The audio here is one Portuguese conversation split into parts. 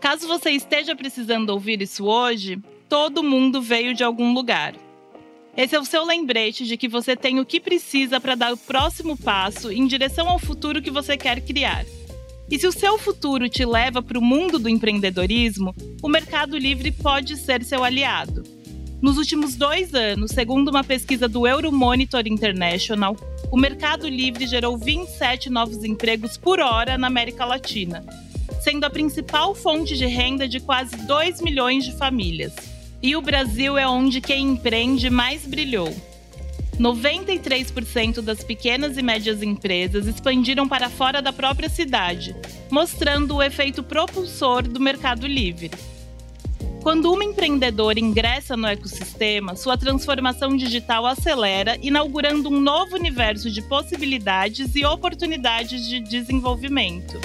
Caso você esteja precisando ouvir isso hoje, todo mundo veio de algum lugar. Esse é o seu lembrete de que você tem o que precisa para dar o próximo passo em direção ao futuro que você quer criar. E se o seu futuro te leva para o mundo do empreendedorismo, o Mercado Livre pode ser seu aliado. Nos últimos dois anos, segundo uma pesquisa do Euromonitor International, o Mercado Livre gerou 27 novos empregos por hora na América Latina, sendo a principal fonte de renda de quase 2 milhões de famílias. E o Brasil é onde quem empreende mais brilhou. 93% das pequenas e médias empresas expandiram para fora da própria cidade, mostrando o efeito propulsor do mercado livre. Quando uma empreendedora ingressa no ecossistema, sua transformação digital acelera, inaugurando um novo universo de possibilidades e oportunidades de desenvolvimento.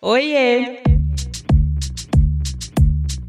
Oiê!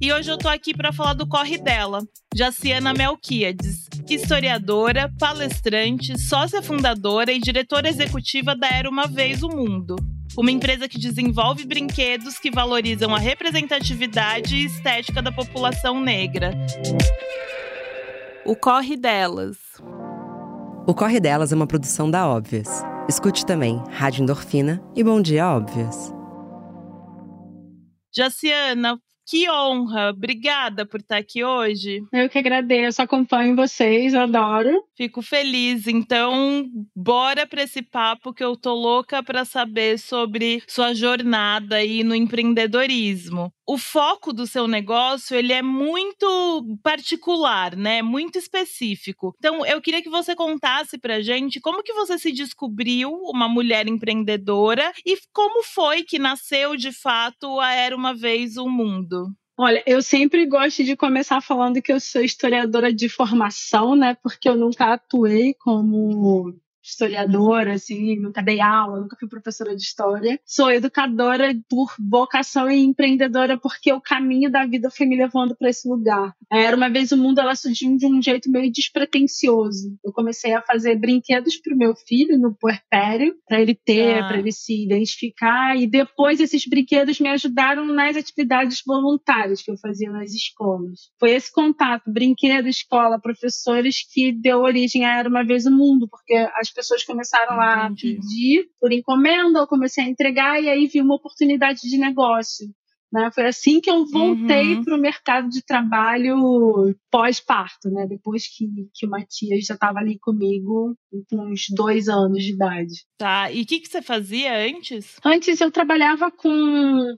E hoje eu tô aqui para falar do corre dela, Jaciana Melquiades, historiadora, palestrante, sócia fundadora e diretora executiva da Era Uma Vez o Mundo. Uma empresa que desenvolve brinquedos que valorizam a representatividade e estética da população negra. O Corre Delas. O Corre Delas é uma produção da Óbvias. Escute também Rádio Endorfina e Bom Dia Óbvias. Jaciana, que honra! Obrigada por estar aqui hoje. Eu que agradeço, acompanho vocês, adoro. Fico feliz. Então, bora para esse papo que eu tô louca para saber sobre sua jornada aí no empreendedorismo. O foco do seu negócio, ele é muito particular, né? Muito específico. Então, eu queria que você contasse pra gente como que você se descobriu uma mulher empreendedora e como foi que nasceu de fato a Era uma vez um mundo. Olha, eu sempre gosto de começar falando que eu sou historiadora de formação, né? Porque eu nunca atuei como historiadora, assim, nunca dei aula, nunca fui professora de história. Sou educadora por vocação e empreendedora porque o caminho da vida foi me levando para esse lugar. Era uma vez o mundo, ela surgiu de um jeito meio despretensioso. Eu comecei a fazer brinquedos para o meu filho no puerpério, para ele ter, ah. para ele se identificar, e depois esses brinquedos me ajudaram nas atividades voluntárias que eu fazia nas escolas. Foi esse contato, brinquedo, escola, professores, que deu origem a Era uma vez o mundo, porque as pessoas começaram a pedir por encomenda, eu comecei a entregar e aí vi uma oportunidade de negócio. Né? Foi assim que eu voltei uhum. para o mercado de trabalho pós-parto, né? Depois que, que o Matias já estava ali comigo com uns dois anos de idade. Tá, e o que, que você fazia antes? Antes eu trabalhava com.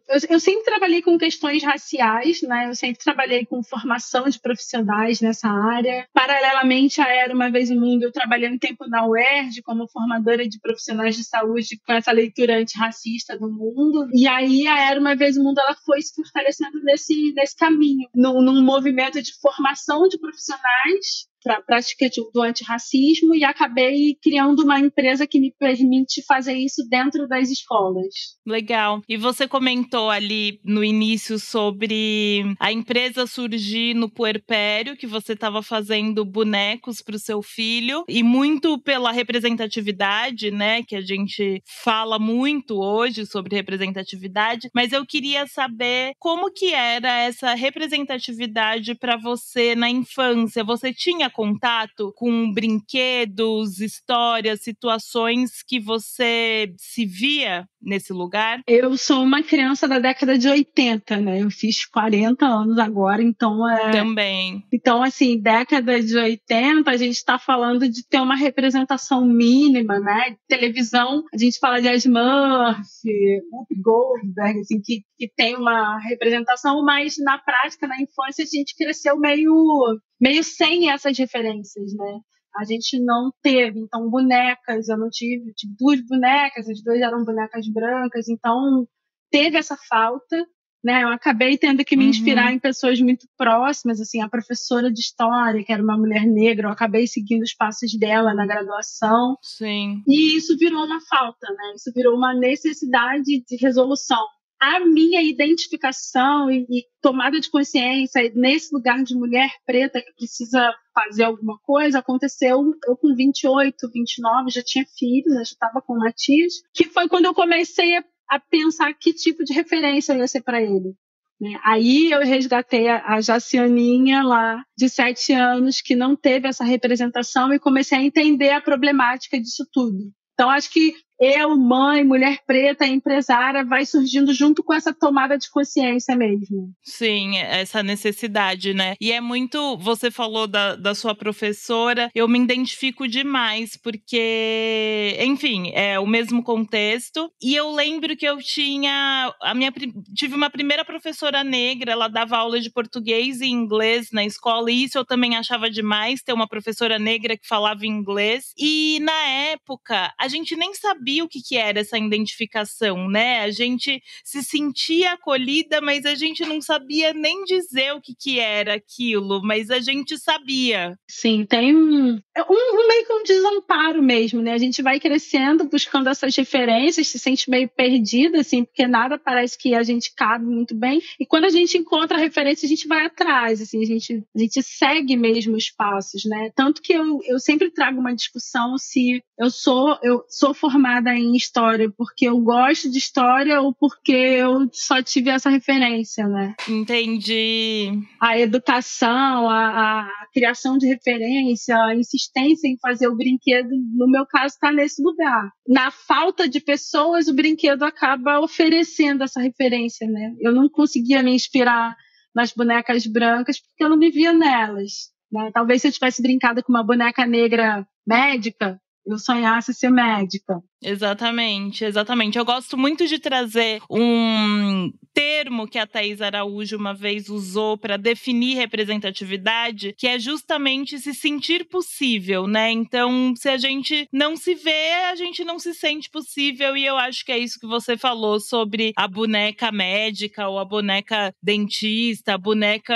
Eu, eu, sempre trabalhei com questões raciais, né? Eu sempre trabalhei com formação de profissionais nessa área. Paralelamente a Era Uma Vez no Mundo, eu trabalhei um tempo na UERJ como formadora de profissionais de saúde com essa leitura antirracista do mundo. E aí a Era Uma Vez no Mundo ela foi se fortalecendo nesse, nesse caminho, num, num movimento de formação de profissionais para a prática do antirracismo e acabei criando uma empresa que me permite fazer isso dentro das escolas. Legal. E você comentou ali no início sobre a empresa surgir no puerpério, que você estava fazendo bonecos para o seu filho, e muito pela representatividade, né? Que a gente fala muito hoje sobre representatividade, mas eu queria saber como que era essa representatividade para você na infância. Você tinha contato com brinquedos, histórias, situações que você se via nesse lugar? Eu sou uma criança da década de 80, né? Eu fiz 40 anos agora, então é. Também. Então, assim, década de 80, a gente está falando de ter uma representação mínima, né? Televisão, a gente fala de Ed Murphy, Goldberg, assim, que, que tem uma representação, mas na prática, na infância, a gente cresceu meio meio sem essas referências, né? A gente não teve, então, bonecas, eu não tive, tive duas bonecas, as duas eram bonecas brancas, então teve essa falta, né? Eu acabei tendo que me uhum. inspirar uhum. em pessoas muito próximas, assim, a professora de história, que era uma mulher negra, eu acabei seguindo os passos dela na graduação. Sim. E isso virou uma falta, né? Isso virou uma necessidade de resolução a minha identificação e, e, tomada de consciência nesse lugar de mulher preta que precisa fazer alguma coisa aconteceu eu com 28, 29, já tinha filho, né, já estava com o Matias, que foi quando eu comecei a, a, pensar que tipo de referência eu ia ser para ele. Né? Aí eu resgatei a, a Jacianinha lá, de sete anos, que não teve essa representação e comecei a entender a problemática disso tudo. Então, acho que eu, mãe, mulher preta, empresária, vai surgindo junto com essa tomada de consciência mesmo. Sim, essa necessidade, né? E é muito. Você falou da, da sua professora, eu me identifico demais, porque, enfim, é o mesmo contexto. E eu lembro que eu tinha. A minha, tive uma primeira professora negra, ela dava aula de português e inglês na escola, e isso eu também achava demais, ter uma professora negra que falava inglês. E na época, a gente nem sabia sabia o que, que era essa identificação, né? A gente se sentia acolhida, mas a gente não sabia nem dizer o que, que era aquilo, mas a gente sabia. Sim, tem um, é um, meio que um desamparo mesmo, né? A gente vai crescendo, buscando essas referências, se sente meio perdida, assim, porque nada parece que a gente cabe muito bem. E quando a gente encontra a referência, a gente vai atrás, assim, a gente, a gente segue mesmo os passos, né? Tanto que eu, eu sempre trago uma discussão se eu sou, eu sou formada formada em história porque eu gosto de história ou porque eu só tive essa referência, né? Entendi. A educação, a, a criação de referência, a insistência em fazer o brinquedo, no meu caso, está nesse lugar. Na falta de pessoas, o brinquedo acaba oferecendo essa referência, né? Eu não conseguia me inspirar nas bonecas brancas porque eu não me via nelas. Né? Talvez se eu tivesse brincado com uma boneca negra médica, eu sonhasse ser médica. Exatamente, exatamente. Eu gosto muito de trazer um termo que a Thais Araújo uma vez usou para definir representatividade, que é justamente se sentir possível, né? Então, se a gente não se vê, a gente não se sente possível, e eu acho que é isso que você falou sobre a boneca médica ou a boneca dentista, a boneca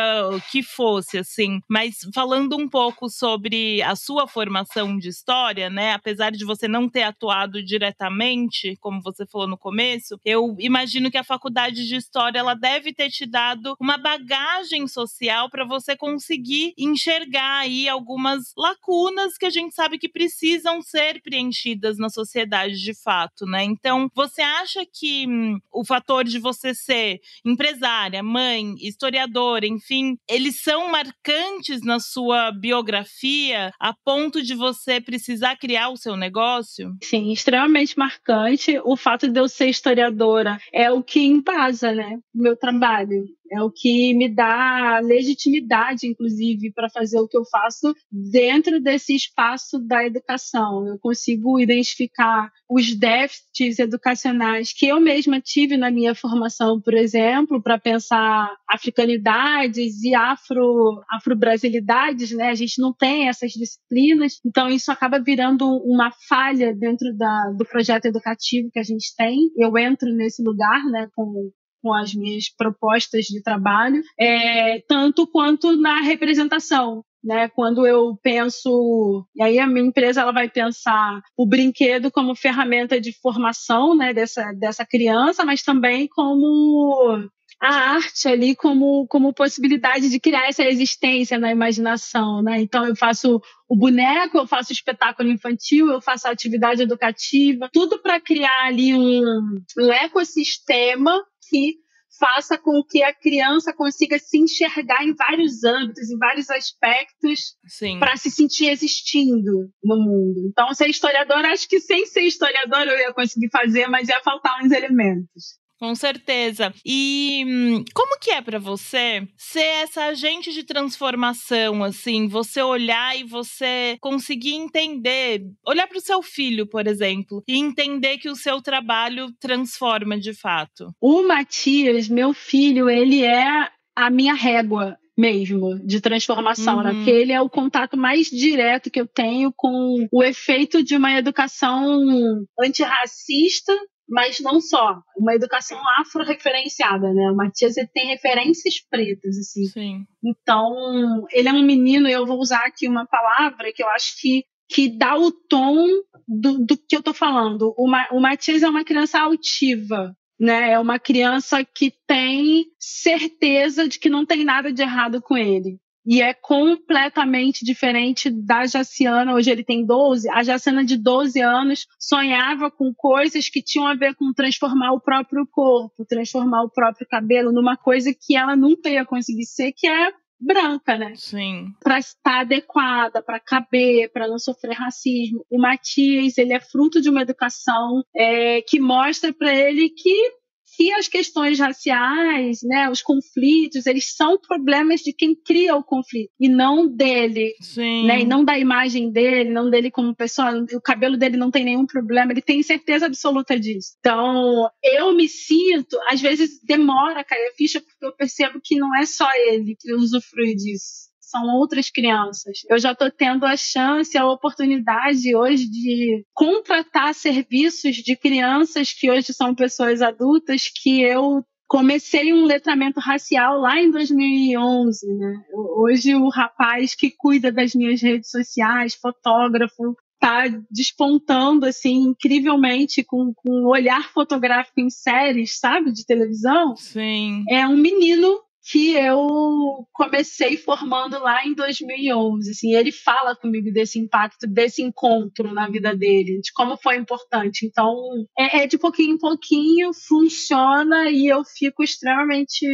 que fosse, assim. Mas falando um pouco sobre a sua formação de história, né? Apesar de você não ter atuado diretamente, como você falou no começo, eu imagino que a faculdade de história ela deve ter te dado uma bagagem social para você conseguir enxergar aí algumas lacunas que a gente sabe que precisam ser preenchidas na sociedade de fato, né? Então, você acha que hum, o fator de você ser empresária, mãe, historiadora, enfim, eles são marcantes na sua biografia a ponto de você precisar criar o seu negócio? Sim, extremamente marcante. O fato de eu ser historiadora é o que embasa, né, meu trabalho é o que me dá legitimidade, inclusive, para fazer o que eu faço dentro desse espaço da educação. Eu consigo identificar os déficits educacionais que eu mesma tive na minha formação, por exemplo, para pensar africanidades e afro, afro-brasilidades, né? A gente não tem essas disciplinas, então isso acaba virando uma falha dentro da, do projeto educativo que a gente tem. Eu entro nesse lugar, né, com com as minhas propostas de trabalho, é, tanto quanto na representação. Né, quando eu penso, e aí a minha empresa ela vai pensar o brinquedo como ferramenta de formação né, dessa, dessa criança, mas também como a arte ali como, como possibilidade de criar essa existência na imaginação, né? Então eu faço o boneco, eu faço espetáculo infantil, eu faço atividade educativa, tudo para criar ali um, um ecossistema que faça com que a criança consiga se enxergar em vários âmbitos, em vários aspectos, para se sentir existindo no mundo. Então, ser historiadora, acho que sem ser historiadora eu ia conseguir fazer, mas ia faltar uns elementos. Com certeza. E hum, como que é para você ser essa agente de transformação, assim, você olhar e você conseguir entender, olhar para o seu filho, por exemplo, e entender que o seu trabalho transforma de fato? O Matias, meu filho, ele é a minha régua mesmo, de transformação, né? uhum. né? Porque ele é o contato mais direto que eu tenho com o efeito de uma educação antirracista mas não só, uma educação afro-referenciada, né? O Matias ele tem referências pretas, assim. Sim. Então, ele é um menino, e eu vou usar aqui uma palavra que eu acho que, que dá o tom do, do que eu tô falando. O, Ma, o Matias é uma criança altiva, né? É uma criança que tem certeza de que não tem nada de errado com ele e é completamente diferente da Jaciana. Hoje ele tem 12. A Jaciana de 12 anos sonhava com coisas que tinham a ver com transformar o próprio corpo, transformar o próprio cabelo numa coisa que ela nunca ia conseguir ser, que é branca, né? Sim. Para estar adequada, para caber, para não sofrer racismo. O Matias, ele é fruto de uma educação é, que mostra para ele que que as questões raciais, né, os conflitos, eles são problemas de quem cria o conflito e não dele, Sim. né, e não da imagem dele, não dele como pessoa. O cabelo dele não tem nenhum problema, ele tem certeza absoluta disso. Então, eu me sinto, às vezes demora a cair a ficha porque eu percebo que não é só ele que usufrui disso são outras crianças. Eu já estou tendo a chance, a oportunidade hoje de contratar serviços de crianças que hoje são pessoas adultas que eu comecei um letramento racial lá em 2011, né? Hoje o rapaz que cuida das minhas redes sociais, fotógrafo, está despontando assim incrivelmente com, com um olhar fotográfico em séries, sabe, de televisão. Sim. É um menino que eu comecei formando lá em 2011. Assim, ele fala comigo desse impacto, desse encontro na vida dele, de como foi importante. Então, é, é de pouquinho em pouquinho, funciona e eu fico extremamente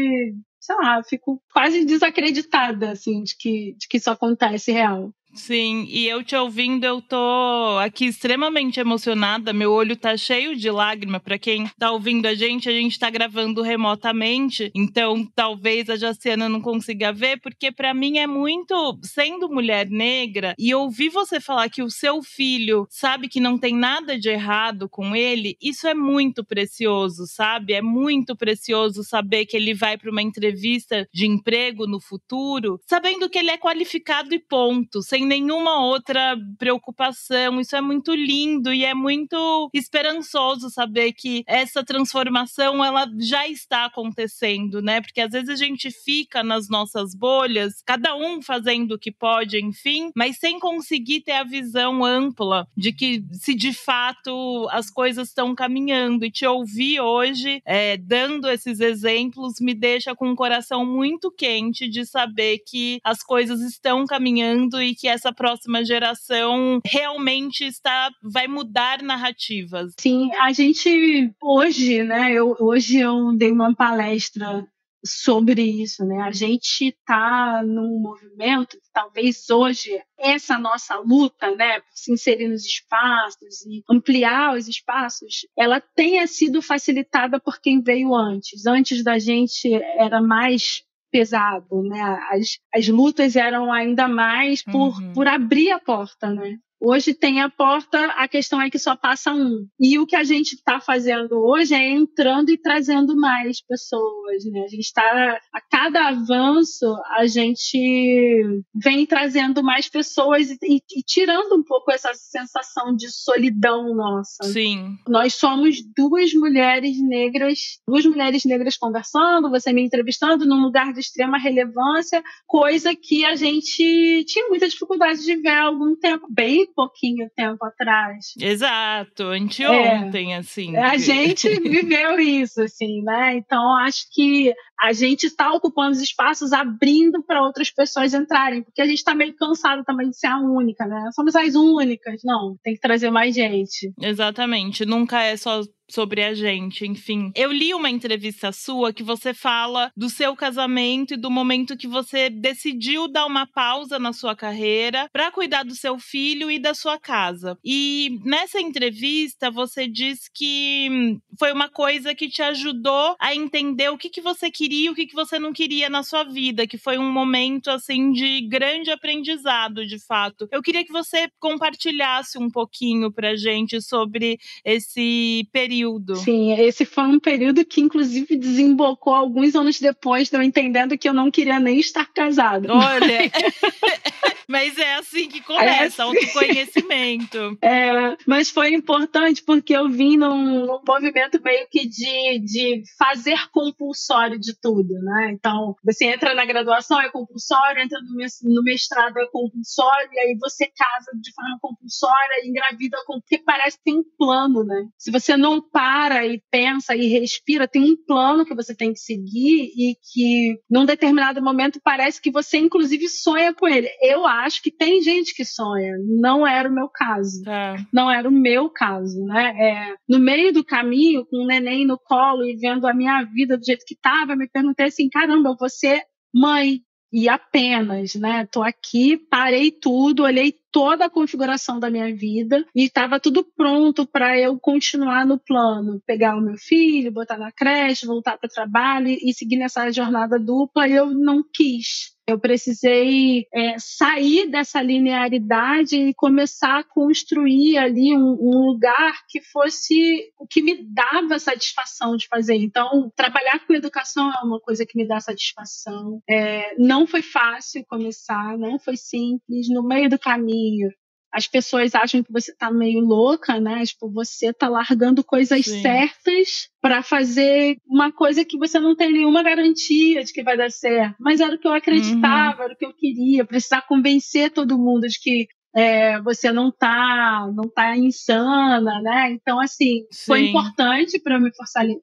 sei lá, fico quase desacreditada, assim, de que, de que isso acontece real. Sim, e eu te ouvindo, eu tô aqui extremamente emocionada. Meu olho tá cheio de lágrima. Para quem tá ouvindo a gente, a gente tá gravando remotamente, então talvez a Jaciana não consiga ver, porque para mim é muito, sendo mulher negra, e ouvir você falar que o seu filho sabe que não tem nada de errado com ele, isso é muito precioso, sabe? É muito precioso saber que ele vai para uma entrevista de emprego no futuro, sabendo que ele é qualificado e ponto, sem sem nenhuma outra preocupação. Isso é muito lindo e é muito esperançoso saber que essa transformação ela já está acontecendo, né? Porque às vezes a gente fica nas nossas bolhas, cada um fazendo o que pode, enfim, mas sem conseguir ter a visão ampla de que se de fato as coisas estão caminhando. E te ouvir hoje é, dando esses exemplos me deixa com o coração muito quente de saber que as coisas estão caminhando e que essa próxima geração realmente está vai mudar narrativas. Sim, a gente hoje, né? Eu, hoje eu dei uma palestra sobre isso, né? A gente está num movimento que talvez hoje essa nossa luta, né, por se inserir nos espaços e ampliar os espaços, ela tenha sido facilitada por quem veio antes. Antes da gente era mais pesado, né? As, as lutas eram ainda mais por, uhum. por abrir a porta, né? Hoje tem a porta, a questão é que só passa um. E o que a gente está fazendo hoje é entrando e trazendo mais pessoas. Né? A gente está, a cada avanço, a gente vem trazendo mais pessoas e, e, e, tirando um pouco essa sensação de solidão nossa. Sim. Nós somos duas mulheres negras, duas mulheres negras conversando, você me entrevistando num lugar de extrema relevância, coisa que a gente tinha muita dificuldade de ver há algum tempo, bem pouquinho tempo atrás. Exato, anteontem, é, assim. A gente viveu isso, assim, né? Então, acho que a gente está ocupando os espaços, abrindo para outras pessoas entrarem, porque a gente está meio cansado também de ser a única, né? Somos as únicas, não, tem que trazer mais gente. Exatamente, nunca é só sobre a gente, enfim. Eu li uma entrevista sua que você fala do seu casamento e do momento que você decidiu dar uma pausa na sua carreira para cuidar do seu filho e da sua casa. E nessa entrevista você diz que foi uma coisa que te ajudou a entender o que, que você queria e o que, que você não queria na sua vida, que foi um momento assim de grande aprendizado, de fato. Eu queria que você compartilhasse um pouquinho pra gente sobre esse período período. Sim, esse foi um período que, inclusive, desembocou alguns anos depois de eu entendendo que eu não queria nem estar casada. Olha. Mas é assim que começa, é assim. autoconhecimento. É, mas foi importante porque eu vim num, num, movimento meio que de, de fazer compulsório de tudo, né? Então, você entra na graduação, é compulsório, entra no mestrado, é compulsório, e aí você casa de forma compulsória, engravida, porque parece que tem um plano, né? Se você não para e pensa e respira, tem um plano que você tem que seguir e que, num determinado momento, parece que você, inclusive, sonha com ele. Eu acho acho que tem gente que sonha. Não era o meu caso. É. Não era o meu caso, né? É, no meio do caminho, com o neném no colo e vendo a minha vida do jeito que estava, me perguntei assim: caramba, você mãe, e apenas, né? Tô aqui, parei tudo, olhei toda a configuração da minha vida e estava tudo pronto para eu continuar no plano, pegar o meu filho, botar na creche, voltar para o trabalho e seguir nessa jornada dupla. E eu não quis. Eu precisei é, sair dessa linearidade e começar a construir ali um, um, lugar que fosse o que me dava satisfação de fazer. Então, trabalhar com educação é uma coisa que me dá satisfação. É, não foi fácil começar, não foi simples. No meio do caminho, as pessoas acham que você tá meio louca, né? Tipo, você tá largando coisas Sim. certas para fazer uma coisa que você não tem nenhuma garantia de que vai dar certo. Mas era o que eu acreditava, uhum. era o que eu queria, precisar convencer todo mundo de que é, você não tá não tá insana, né? Então assim Sim. foi importante para me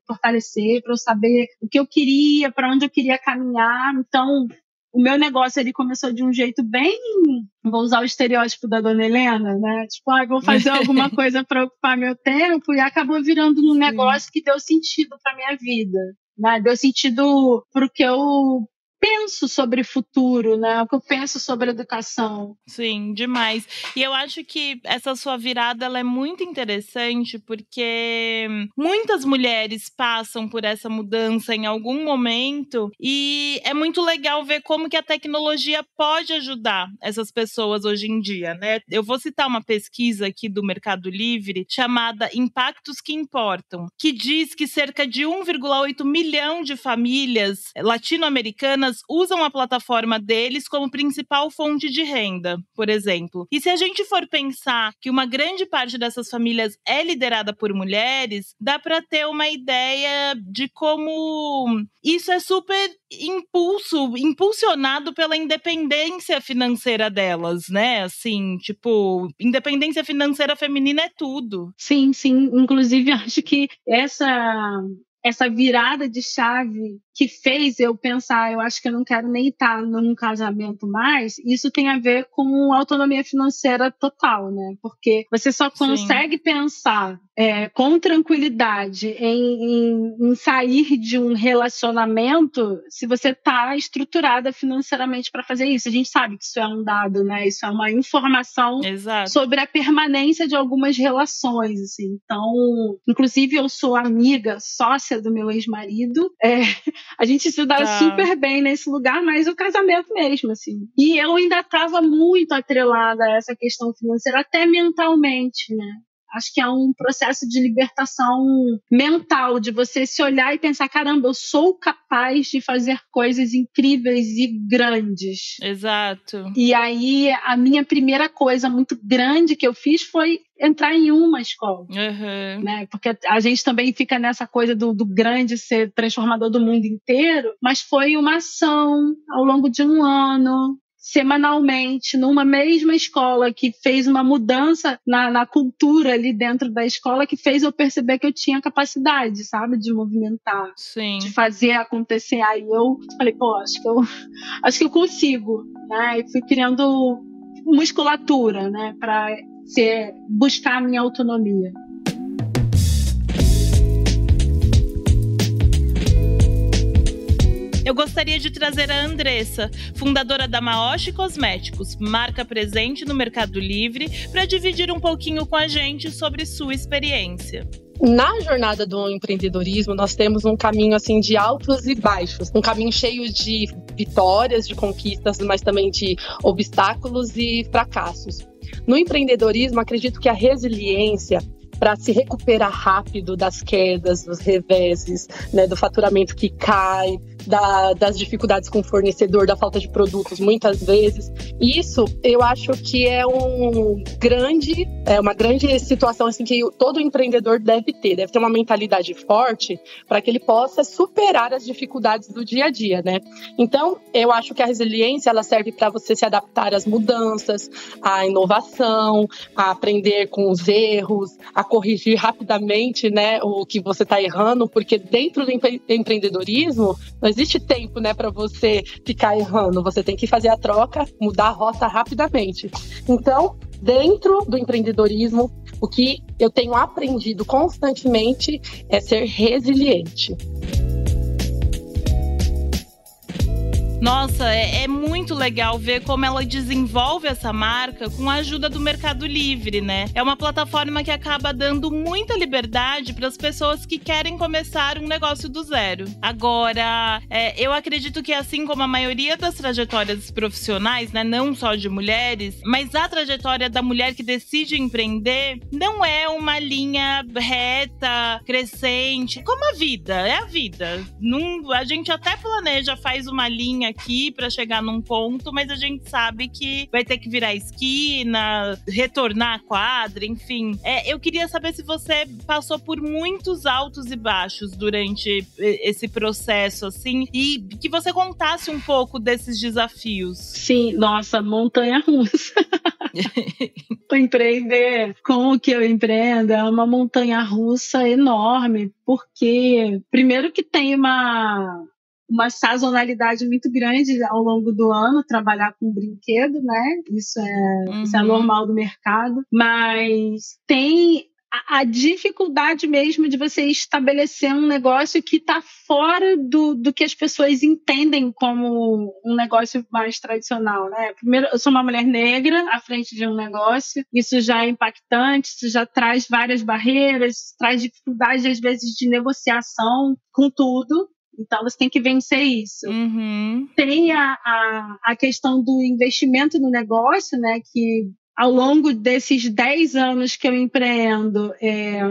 fortalecer, para eu saber o que eu queria, para onde eu queria caminhar. Então o meu negócio ele começou de um jeito bem, vou usar o estereótipo da dona Helena, né? Tipo, ah, vou fazer alguma coisa para ocupar meu tempo e acabou virando um negócio que deu sentido para minha vida. Né? Deu sentido porque eu penso sobre futuro, né? O que eu penso sobre educação. Sim, demais. E eu acho que essa sua virada ela é muito interessante porque muitas mulheres passam por essa mudança em algum momento e é muito legal ver como que a tecnologia pode ajudar essas pessoas hoje em dia, né? Eu vou citar uma pesquisa aqui do Mercado Livre chamada Impactos que Importam, que diz que cerca de 1,8 milhão de famílias latino-americanas usam a plataforma deles como principal fonte de renda, por exemplo. E se a gente for pensar que uma grande parte dessas famílias é liderada por mulheres, dá para ter uma ideia de como isso é super impulso, impulsionado pela independência financeira delas, né? Assim, tipo, independência financeira feminina é tudo. Sim, sim. Inclusive, acho que essa essa virada de chave que fez eu pensar, eu acho que eu não quero nem estar num casamento mais, isso tem a ver com autonomia financeira total, né? Porque você só consegue Sim. pensar é, com tranquilidade em, em, em, sair de um relacionamento se você está estruturada financeiramente para fazer isso. A gente sabe que isso é um dado, né? Isso é uma informação Exato. sobre a permanência de algumas relações, assim. Então, inclusive eu sou amiga, sócia do meu ex-marido. É, a gente se dá tá. super bem nesse lugar, mas o casamento mesmo, assim. E eu ainda estava muito atrelada a essa questão financeira, até mentalmente, né? Acho que é um processo de libertação mental, de você se olhar e pensar: caramba, eu sou capaz de fazer coisas incríveis e grandes. Exato. E aí, a minha primeira coisa muito grande que eu fiz foi entrar em uma escola. Uhum. Né? Porque a gente também fica nessa coisa do, do, grande ser transformador do mundo inteiro, mas foi uma ação ao longo de um ano, semanalmente numa mesma escola que fez uma mudança na, na, cultura ali dentro da escola que fez eu perceber que eu tinha capacidade, sabe, de movimentar, Sim. de fazer acontecer. Aí eu falei, pô, acho que eu acho que eu consigo, né? E fui criando musculatura, né, para buscar a minha autonomia. Eu gostaria de trazer a Andressa, fundadora da Maoshi Cosméticos, marca presente no Mercado Livre, para dividir um pouquinho com a gente sobre sua experiência. Na jornada do empreendedorismo, nós temos um caminho assim de altos e baixos, um caminho cheio de vitórias, de conquistas, mas também de obstáculos e fracassos. No empreendedorismo, acredito que a resiliência para se recuperar rápido das quedas, dos reveses, né, do faturamento que cai, da, das dificuldades com o fornecedor, da falta de produtos, muitas vezes. Isso eu acho que é um grande, é uma grande situação assim que todo empreendedor deve ter, deve ter uma mentalidade forte para que ele possa superar as dificuldades do dia a dia, né? Então, eu acho que a resiliência ela serve para você se adaptar às mudanças, à inovação, a aprender com os erros, a corrigir rapidamente, né, o que você está errando, porque dentro do empreendedorismo não existe tempo, né, para você ficar errando. Você tem que fazer a troca, mudar a rota rapidamente. Então, dentro do empreendedorismo, o que eu tenho aprendido constantemente é ser resiliente. Nossa, é, é, muito legal ver como ela desenvolve essa marca com a ajuda do Mercado Livre, né? É uma plataforma que acaba dando muita liberdade para as pessoas que querem começar um negócio do zero. Agora, é, eu acredito que assim como a maioria das trajetórias profissionais, né, não só de mulheres, mas a trajetória da mulher que decide empreender não é uma linha reta, crescente, como a vida, é a vida. Num, a gente até planeja, faz uma linha aqui para chegar num ponto, mas a gente sabe que vai ter que virar esquina, retornar a quadra, enfim. É, eu queria saber se você passou por muitos altos e baixos durante esse processo, assim, e que você contasse um pouco desses desafios. Sim, nossa, montanha russa. empreender com o que eu empreendo é uma montanha russa enorme, porque primeiro que tem uma uma sazonalidade muito grande ao longo do ano, trabalhar com brinquedo, né? Isso é, uhum. isso é uhum. normal do mercado. Mas tem a, dificuldade mesmo de você estabelecer um negócio que está fora do, do que as pessoas entendem como um negócio mais tradicional, né? Primeiro, eu sou uma mulher negra à frente de um negócio, isso já é impactante, isso já traz várias barreiras, traz dificuldade às vezes de negociação com tudo, então você tem que vencer isso. Uhum. Tem a, a, a questão do investimento no negócio, né? Que ao longo desses 10 anos que eu empreendo, é,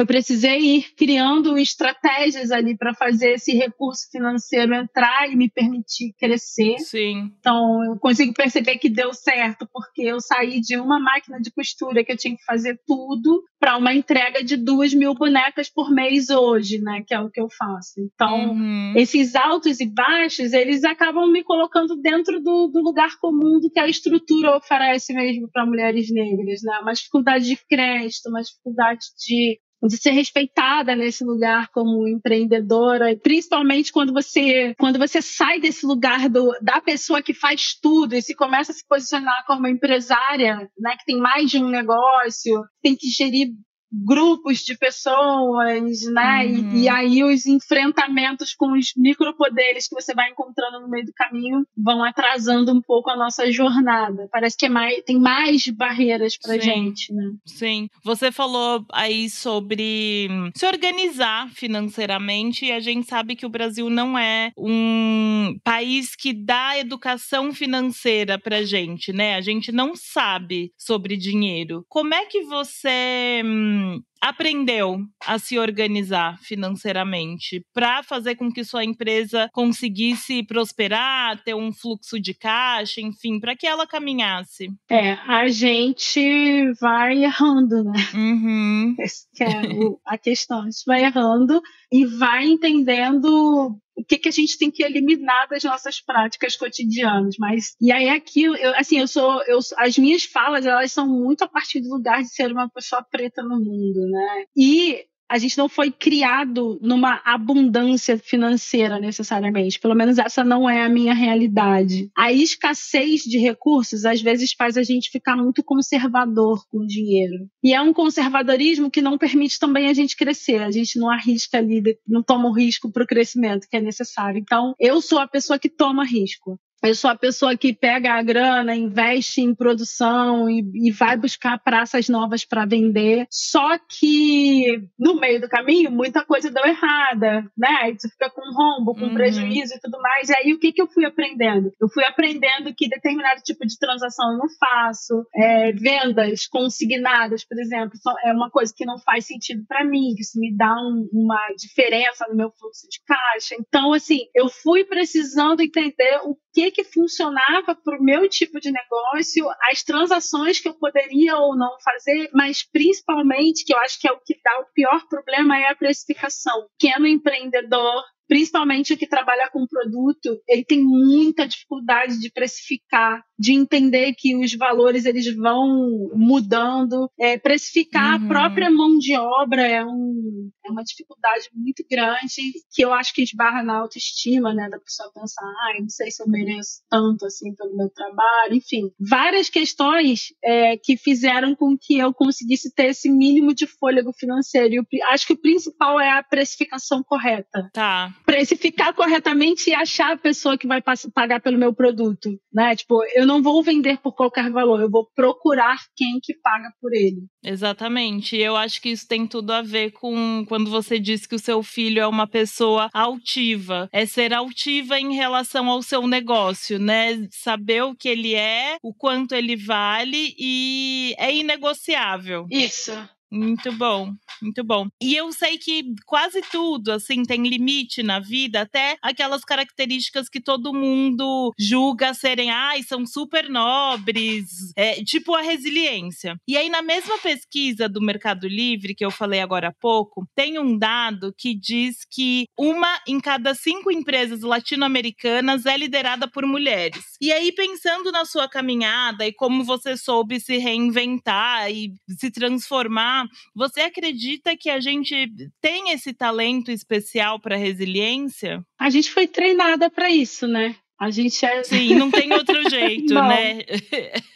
eu precisei ir criando estratégias ali para fazer esse recurso financeiro entrar e me permitir crescer. Sim. Então, eu consigo perceber que deu certo, porque eu saí de uma máquina de costura que eu tinha que fazer tudo para uma entrega de duas mil bonecas por mês hoje, né? Que é o que eu faço. Então, uhum. esses altos e baixos, eles acabam me colocando dentro do, do lugar comum do que a estrutura oferece mesmo para mulheres negras, né? Uma dificuldade de crédito, uma dificuldade de de ser respeitada nesse lugar como empreendedora, principalmente quando você quando você sai desse lugar do, da pessoa que faz tudo e se começa a se posicionar como empresária, né, que tem mais de um negócio, tem que gerir grupos de pessoas, né? Uhum. E, e, aí os enfrentamentos com os micropoderes que você vai encontrando no meio do caminho vão atrasando um pouco a nossa jornada. Parece que é mais, tem mais barreiras pra Sim. gente, né? Sim. Você falou aí sobre se organizar financeiramente e a gente sabe que o Brasil não é um país que dá educação financeira pra gente, né? A gente não sabe sobre dinheiro. Como é que você hum, aprendeu a se organizar financeiramente para fazer com que sua empresa conseguisse prosperar, ter um fluxo de caixa, enfim, para que ela caminhasse? É, a gente vai errando, né? Uhum. Essa é a questão. A gente vai errando e vai entendendo o que, que a gente tem que eliminar das nossas práticas cotidianas. Mas e aí aqui, eu, assim, eu sou, eu, as minhas falas elas são muito a partir do lugar de ser uma pessoa preta no mundo, né? E a gente não foi criado numa abundância financeira necessariamente. Pelo menos essa não é a minha realidade. A escassez de recursos às vezes faz a gente ficar muito conservador com o dinheiro. E é um conservadorismo que não permite também a gente crescer. A gente não arrisca ali, não toma o risco para o crescimento que é necessário. Então, eu sou a pessoa que toma risco. Eu sou a pessoa que pega a grana, investe em produção e, e vai buscar praças novas para vender. Só que no meio do caminho, muita coisa deu errada, né? Aí você fica com rombo, com uhum. prejuízo e tudo mais. E aí o que, que eu fui aprendendo? Eu fui aprendendo que determinado tipo de transação eu não faço. É, vendas consignadas, por exemplo, é uma coisa que não faz sentido para mim, que isso me dá um, uma diferença no meu fluxo de caixa. Então, assim, eu fui precisando entender o que que funcionava para o meu tipo de negócio, as transações que eu poderia ou não fazer, mas principalmente, que eu acho que é o que dá o pior problema, é a precificação. Pequeno empreendedor principalmente o que trabalha com produto, ele tem muita dificuldade de precificar, de entender que os valores eles vão mudando, é, precificar uhum. a própria mão de obra é, um, é, uma dificuldade muito grande que eu acho que esbarra na autoestima, né, da pessoa pensar, ah, não sei se eu mereço tanto assim pelo meu trabalho, enfim, várias questões é, que fizeram com que eu conseguisse ter esse mínimo de fôlego financeiro. E acho que o principal é a precificação correta. Tá precificar corretamente e achar a pessoa que vai pagar pelo meu produto, né? Tipo, eu não vou vender por qualquer valor, eu vou procurar quem que paga por ele. Exatamente. Eu acho que isso tem tudo a ver com quando você diz que o seu filho é uma pessoa altiva. É ser altiva em relação ao seu negócio, né? Saber o que ele é, o quanto ele vale e é inegociável. Isso. Muito bom, muito bom. E eu sei que quase tudo, assim, tem limite na vida, até aquelas características que todo mundo julga serem, ai, são super nobres, é, tipo a resiliência. E aí, na mesma pesquisa do Mercado Livre, que eu falei agora há pouco, tem um dado que diz que uma em cada cinco empresas latino-americanas é liderada por mulheres. E aí, pensando na sua caminhada e como você soube se reinventar e se transformar você acredita que a gente tem esse talento especial para resiliência? A gente foi treinada para isso, né? A gente é... Sim, não tem outro jeito, né?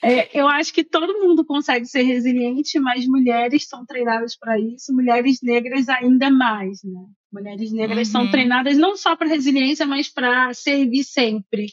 É, eu acho que todo mundo consegue ser resiliente, mas mulheres são treinadas para isso, mulheres negras ainda mais, né? Mulheres negras uhum. são treinadas não só para resiliência, mas para servir sempre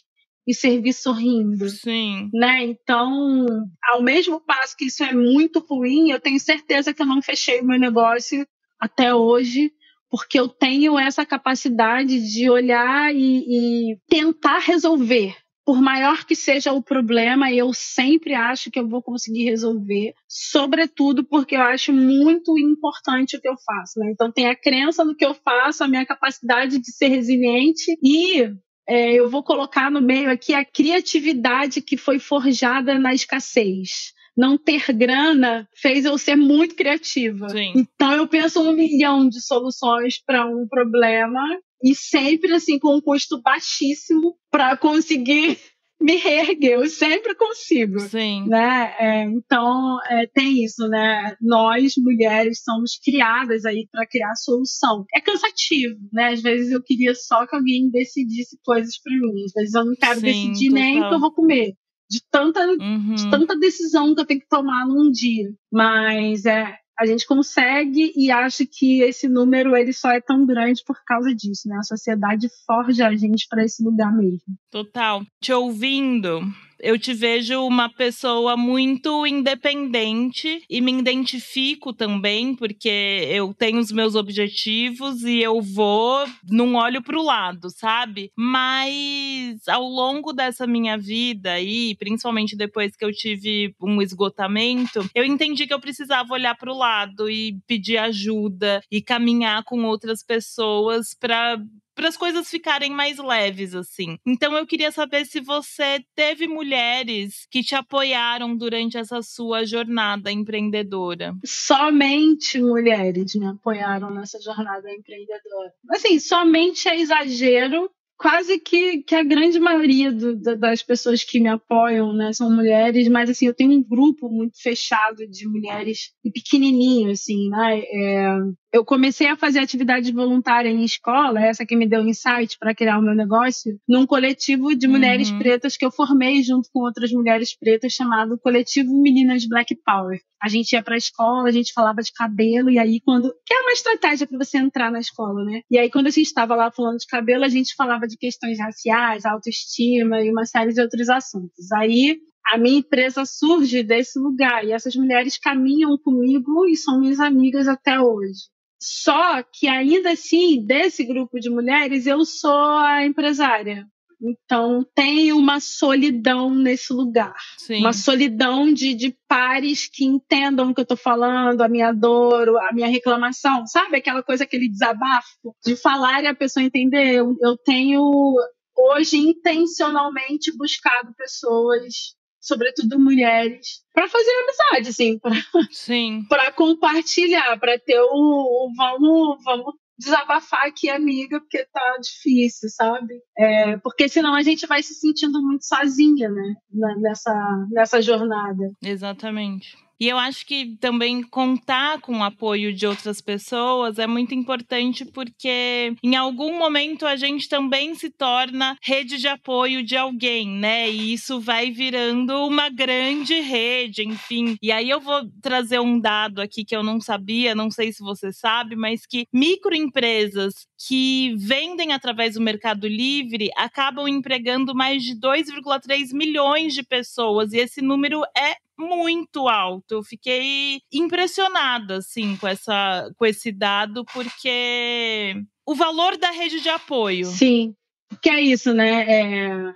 e servir sorrindo. Sim. Né? Então, ao mesmo passo que isso é muito ruim, eu tenho certeza que eu não fechei o meu negócio até hoje, porque eu tenho essa capacidade de olhar e, e tentar resolver. Por maior que seja o problema, eu sempre acho que eu vou conseguir resolver, sobretudo porque eu acho muito importante o que eu faço. Né? Então, tem a crença no que eu faço, a minha capacidade de ser resiliente e é, eu vou colocar no meio aqui a criatividade que foi forjada na escassez. Não ter grana fez eu ser muito criativa. Sim. Então eu penso um milhão de soluções para um problema e sempre assim com um custo baixíssimo para conseguir me reerguer, eu sempre consigo. Sim. Né? É, então, é, tem isso, né? Nós, mulheres, somos criadas aí para criar solução. É cansativo, né? Às vezes eu queria só que alguém decidisse coisas para mim. Às vezes eu não quero Sim, decidir total. nem o que eu vou comer. De tanta, uhum. de tanta decisão que eu tenho que tomar num dia. Mas é, a gente consegue e acho que esse número ele só é tão grande por causa disso, né? A sociedade forja a gente para esse lugar mesmo. Total. Te ouvindo, eu te vejo uma pessoa muito independente e me identifico também, porque eu tenho os meus objetivos e eu vou, não olho para o lado, sabe? Mas ao longo dessa minha vida aí, principalmente depois que eu tive um esgotamento, eu entendi que eu precisava olhar para o lado e pedir ajuda e caminhar com outras pessoas para para as coisas ficarem mais leves, assim. Então eu queria saber se você teve mulheres que te apoiaram durante essa sua jornada empreendedora. Somente mulheres me apoiaram nessa jornada empreendedora. Assim, somente é exagero, quase que, que a grande maioria do, das pessoas que me apoiam né, são mulheres, mas assim, eu tenho um grupo muito fechado de mulheres e pequenininho, assim, né? É, eu comecei a fazer atividade voluntária em escola, essa que me deu insight para criar o meu negócio, num coletivo de mulheres uhum. pretas que eu formei junto com outras mulheres pretas, chamado Coletivo Meninas Black Power. A gente ia para a escola, a gente falava de cabelo, e aí quando. Que é uma estratégia para você entrar na escola, né? E aí quando a gente estava lá falando de cabelo, a gente falava de questões raciais, autoestima e uma série de outros assuntos. Aí a minha empresa surge desse lugar e essas mulheres caminham comigo e são minhas amigas até hoje. Só que ainda assim, desse grupo de mulheres, eu sou a empresária. Então tem uma solidão nesse lugar. Sim. Uma solidão de, de pares que entendam o que eu estou falando, a minha dor, a minha reclamação. Sabe aquela coisa, aquele desabafo de falar e a pessoa entender? Eu, eu tenho hoje intencionalmente buscado pessoas sobretudo mulheres, para fazer amizade, assim, para Sim. para compartilhar, para ter o, o, vamos, vamos desabafar aqui, amiga, porque tá difícil, sabe? É, porque senão a gente vai se sentindo muito sozinha, né? Nessa, nessa jornada. Exatamente. E eu acho que também contar com o apoio de outras pessoas é muito importante porque em algum momento a gente também se torna rede de apoio de alguém, né? E isso vai virando uma grande rede, enfim. E aí eu vou trazer um dado aqui que eu não sabia, não sei se você sabe, mas que microempresas que vendem através do Mercado Livre acabam empregando mais de 2,3 milhões de pessoas e esse número é muito alto. Eu fiquei impressionada, assim, com, essa, com esse dado, porque o valor da rede de apoio. Sim, que é isso, né? É,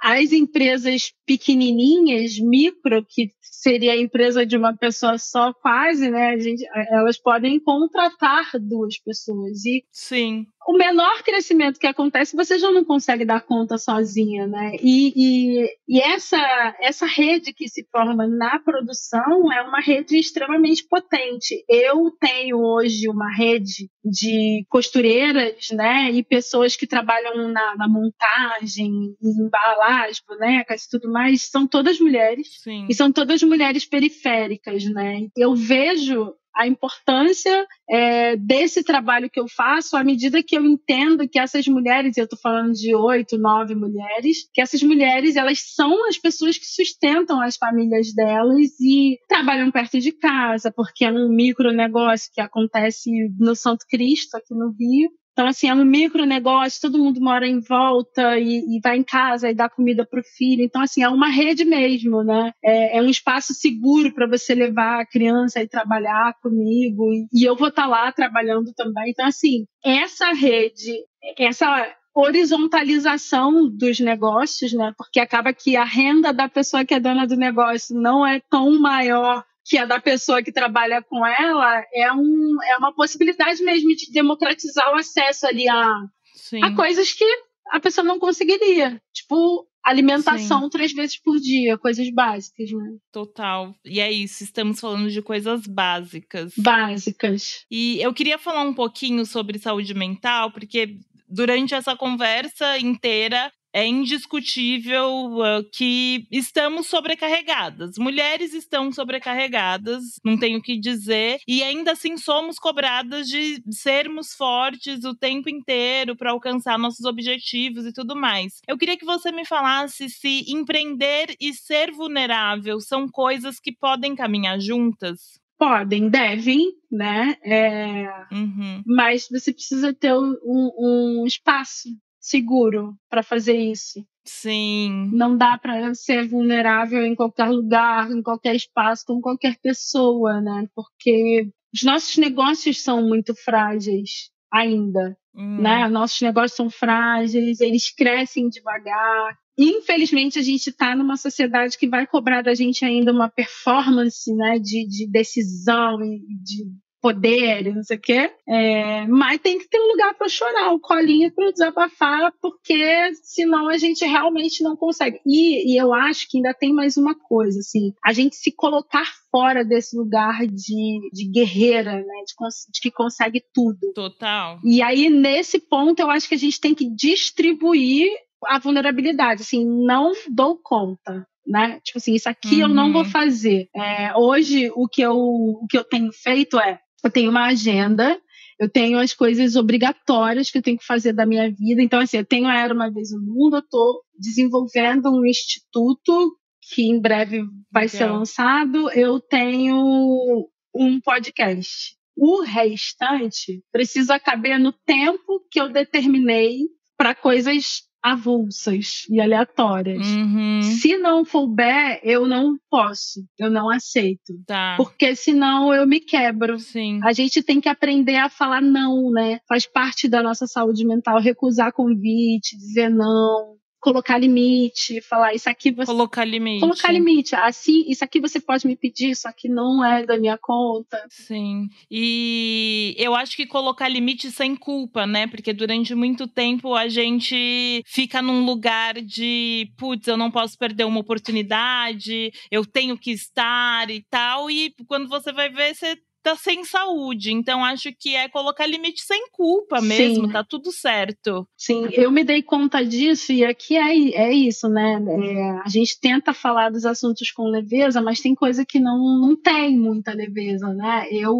as empresas pequenininhas, micro, que seria a empresa de uma pessoa só, quase, né? Gente, elas podem contratar duas pessoas. E Sim o menor crescimento que acontece, você já não consegue dar conta sozinha, né? E, e, e, essa, essa rede que se forma na produção é uma rede extremamente potente. Eu tenho hoje uma rede de costureiras, né? E pessoas que trabalham na, na montagem, embalagem, bonecas e tudo mais, são todas mulheres. Sim. E são todas mulheres periféricas, né? Eu vejo a importância é, desse trabalho que eu faço à medida que eu entendo que essas mulheres, eu estou falando de oito, nove mulheres, que essas mulheres elas são as pessoas que sustentam as famílias delas e trabalham perto de casa, porque é um micro negócio que acontece no Santo Cristo, aqui no Rio, então, assim, é um micro negócio, todo mundo mora em volta e, e vai em casa e dá comida para o filho. Então, assim, é uma rede mesmo, né? É, é um espaço seguro para você levar a criança e trabalhar comigo. E, e eu vou estar tá lá trabalhando também. Então, assim, essa rede, essa horizontalização dos negócios, né? Porque acaba que a renda da pessoa que é dona do negócio não é tão maior que a da pessoa que trabalha com ela, é, um, é uma possibilidade mesmo de democratizar o acesso ali a, a coisas que a pessoa não conseguiria. Tipo, alimentação Sim. três vezes por dia, coisas básicas, né? Total. E é isso, estamos falando de coisas básicas. Básicas. E eu queria falar um pouquinho sobre saúde mental, porque durante essa conversa inteira é indiscutível uh, que estamos sobrecarregadas. Mulheres estão sobrecarregadas, não tenho o que dizer, e ainda assim somos cobradas de sermos fortes o tempo inteiro para alcançar nossos objetivos e tudo mais. Eu queria que você me falasse se empreender e ser vulnerável são coisas que podem caminhar juntas. Podem, devem, né? É... Uhum. Mas você precisa ter um, um espaço seguro para fazer isso. Sim. Não dá para ser vulnerável em qualquer lugar, em qualquer espaço, com qualquer pessoa, né? Porque os nossos negócios são muito frágeis ainda, hum. né? Nossos negócios são frágeis, eles crescem devagar. Infelizmente, a gente está numa sociedade que vai cobrar da gente ainda uma performance né, de, de decisão e de poder, não sei o quê. É, mas tem que ter um lugar para chorar, um colinho para desabafar, porque senão a gente realmente não consegue. E, e, eu acho que ainda tem mais uma coisa, assim, a gente se colocar fora desse lugar de, de guerreira, né, de, de que consegue tudo. Total. E aí, nesse ponto, eu acho que a gente tem que distribuir a vulnerabilidade, assim, não dou conta né? Tipo assim, isso aqui uhum. eu não vou uhum. fazer. É, hoje o que eu o que eu tenho feito é eu tenho uma agenda, eu tenho as coisas obrigatórias que eu tenho que fazer da minha vida. Então, assim, eu tenho a Era Uma Vez no Mundo, eu estou desenvolvendo um instituto que em breve vai Legal. ser lançado. Eu tenho um podcast. O restante precisa caber no tempo que eu determinei para coisas avulsas e aleatórias. Uhum. Se não couber, eu não posso, eu não aceito. Tá. Porque senão eu me quebro. Sim. A gente tem que aprender a falar não, né? Faz parte da nossa saúde mental recusar convite, dizer não colocar limite, falar isso aqui você colocar limite. Colocar limite. Assim, isso aqui você pode me pedir, isso aqui não é da minha conta. Sim. E eu acho que colocar limite sem culpa, né? Porque durante muito tempo a gente fica num lugar de, putz, eu não posso perder uma oportunidade, eu tenho que estar e tal, e quando você vai ver você tá sem saúde. Então, acho que é colocar limite sem culpa mesmo, Sim. tá tudo certo. Sim, eu me dei conta disso e aqui é, é isso, né? É, a gente tenta falar dos assuntos com leveza, mas tem coisa que não, não tem muita leveza, né? Eu,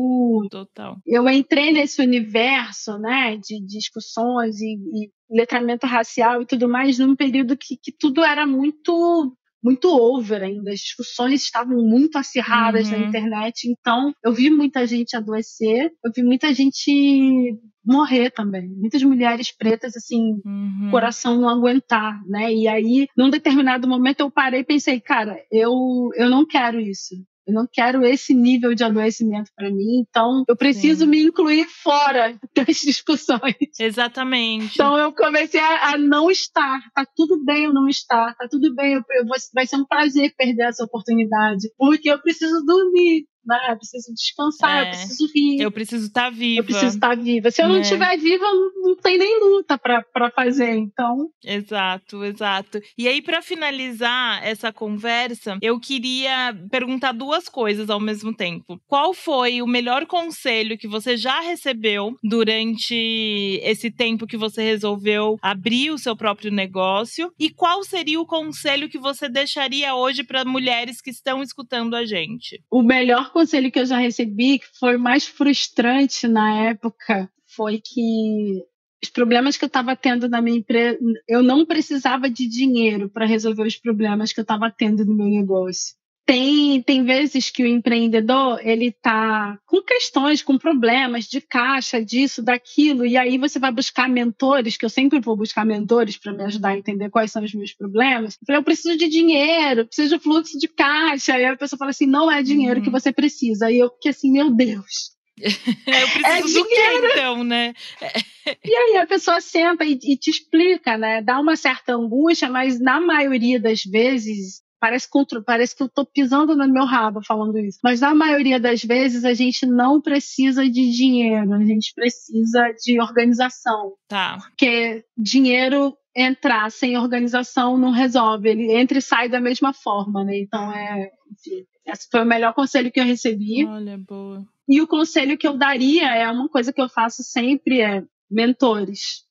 Total. eu entrei nesse universo, né, de discussões e, e letramento racial e tudo mais num período que, que tudo era muito muito over ainda, as discussões estavam muito acirradas uhum. na internet, então eu vi muita gente adoecer, eu vi muita gente morrer também, muitas mulheres pretas assim, uhum. coração não aguentar, né? E aí, num determinado momento eu parei e pensei, cara, eu eu não quero isso. Eu não quero esse nível de adoecimento para mim, então eu preciso Sim. me incluir fora das discussões. Exatamente. Então eu comecei a, a, não estar. Tá tudo bem eu não estar, tá tudo bem, eu, eu vou, vai ser um prazer perder essa oportunidade, porque eu preciso dormir, né? Eu preciso descansar, é, eu preciso rir. Eu preciso estar tá viva. Eu preciso estar tá viva. Se eu não é. estiver viva, não tem nem luta para fazer, então. Exato, exato. E aí, para finalizar essa conversa, eu queria perguntar duas coisas ao mesmo tempo. Qual foi o melhor conselho que você já recebeu durante esse tempo que você resolveu abrir o seu próprio negócio? E qual seria o conselho que você deixaria hoje para mulheres que estão escutando a gente? O melhor conselho que eu já recebi, que foi mais frustrante na época, foi que os problemas que eu estava tendo na minha empresa, eu não precisava de dinheiro para resolver os problemas que eu estava tendo no meu negócio tem, tem vezes que o empreendedor ele tá com questões, com problemas de caixa, disso, daquilo, e aí você vai buscar mentores, que eu sempre vou buscar mentores para me ajudar a entender quais são os meus problemas. Eu falei, eu preciso de dinheiro, preciso de fluxo de caixa. E aí a pessoa fala assim, não é dinheiro uhum. que você precisa. E eu fiquei assim, meu Deus. eu preciso é do quê, então, né? e aí a pessoa senta e, e te explica, né? Dá uma certa angústia, mas na maioria das vezes Parece, parece que eu estou pisando no meu rabo falando isso. Mas na maioria das vezes a gente não precisa de dinheiro, a gente precisa de organização. Tá. Porque dinheiro entrar sem organização não resolve, ele entra e sai da mesma forma, né? Então é, enfim, esse foi o melhor conselho que eu recebi. Olha, boa. E o conselho que eu daria é uma coisa que eu faço sempre é mentores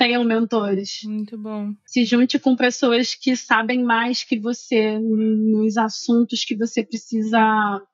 tenham mentores. Muito bom. Se junte com pessoas que sabem mais que você nos assuntos que você precisa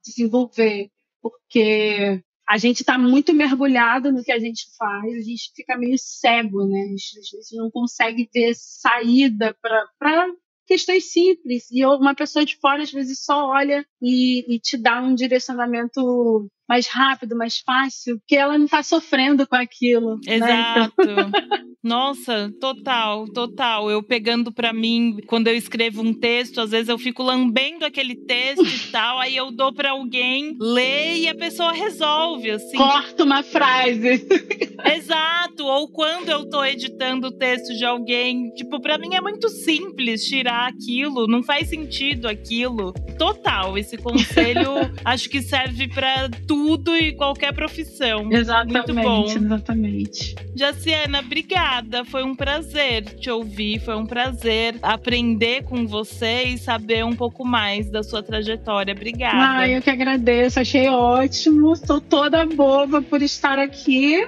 desenvolver, porque a gente está muito mergulhado no que a gente faz, a gente fica meio cego, né? A gente não consegue ver saída para questões simples. E uma pessoa de fora, às vezes, só olha e, e te dá um direcionamento mais rápido, mais fácil, porque ela não está sofrendo com aquilo. Exato. Né? Então... Nossa, total, total. Eu pegando para mim, quando eu escrevo um texto, às vezes eu fico lambendo aquele texto e tal, aí eu dou para alguém ler e a pessoa resolve, assim. Corta uma frase. Exato. Ou quando eu tô editando o texto de alguém, tipo, para mim é muito simples tirar aquilo, não faz sentido aquilo. Total, esse conselho acho que serve para tudo e qualquer profissão. Exatamente, muito bom. exatamente. Jaciana, obrigada obrigada. Foi um prazer te ouvir, foi um prazer aprender com você e saber um pouco mais da sua trajetória. Obrigada. Ah, eu que agradeço, achei ótimo. Estou toda boba por estar aqui.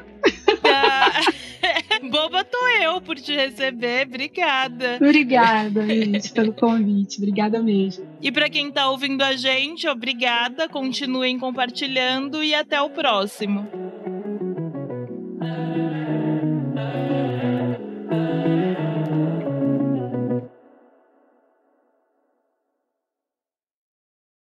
Ah, Boba tô eu por te receber. Obrigada. Obrigada, gente, pelo convite. Obrigada mesmo. E para quem tá ouvindo a gente, obrigada. Continuem compartilhando e até o próximo.